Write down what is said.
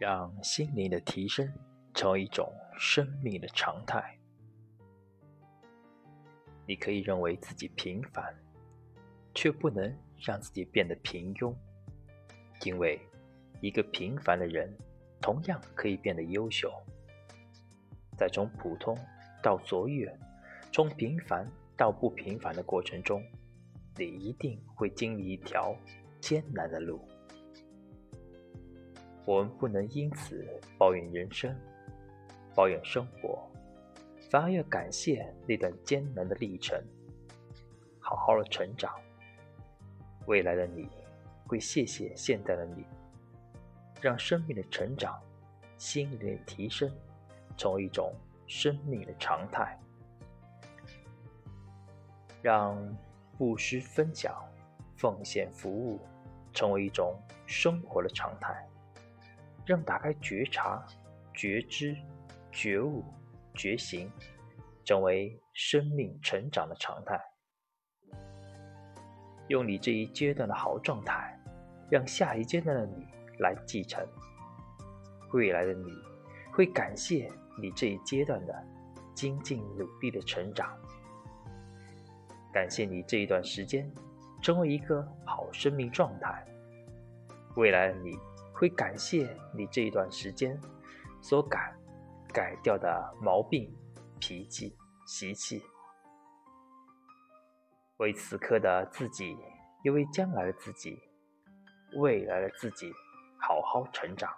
让心灵的提升成为一种生命的常态。你可以认为自己平凡，却不能让自己变得平庸，因为一个平凡的人同样可以变得优秀。在从普通到卓越，从平凡到不平凡的过程中，你一定会经历一条艰难的路。我们不能因此抱怨人生，抱怨生活，反而要感谢那段艰难的历程，好好的成长。未来的你会谢谢现在的你，让生命的成长、心灵的提升成为一种生命的常态，让布施、分享、奉献、服务成为一种生活的常态。让打开觉察、觉知、觉悟、觉醒，成为生命成长的常态。用你这一阶段的好状态，让下一阶段的你来继承。未来的你会感谢你这一阶段的精进努力的成长，感谢你这一段时间成为一个好生命状态。未来的你。会感谢你这一段时间所改改掉的毛病、脾气、习气，为此刻的自己，也为将来的自己、未来的自己好好成长。